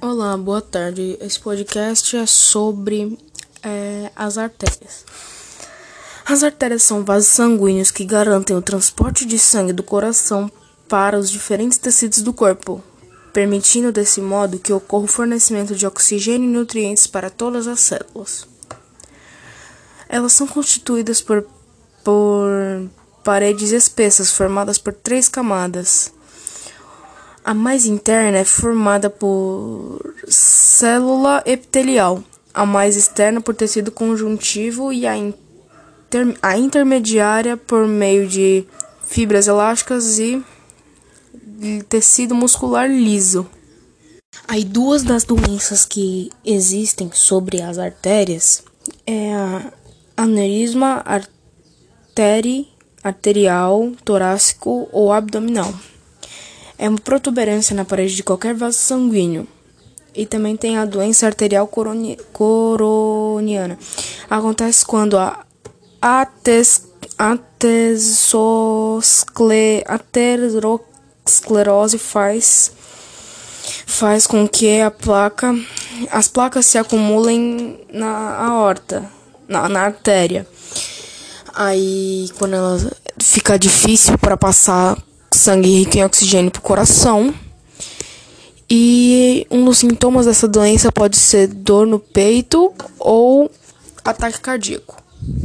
Olá, boa tarde. Esse podcast é sobre é, as artérias. As artérias são vasos sanguíneos que garantem o transporte de sangue do coração para os diferentes tecidos do corpo, permitindo desse modo que ocorra o fornecimento de oxigênio e nutrientes para todas as células. Elas são constituídas por, por paredes espessas formadas por três camadas a mais interna é formada por célula epitelial, a mais externa por tecido conjuntivo e a, inter a intermediária por meio de fibras elásticas e tecido muscular liso. Aí duas das doenças que existem sobre as artérias é a aneurisma arteri, arterial, torácico ou abdominal é uma protuberância na parede de qualquer vaso sanguíneo. E também tem a doença arterial coroni coroniana. Acontece quando a ates aterosclerose faz faz com que a placa as placas se acumulem na aorta, na, na artéria. Aí quando ela fica difícil para passar sangue rico em oxigênio para o coração. E um dos sintomas dessa doença pode ser dor no peito ou ataque cardíaco.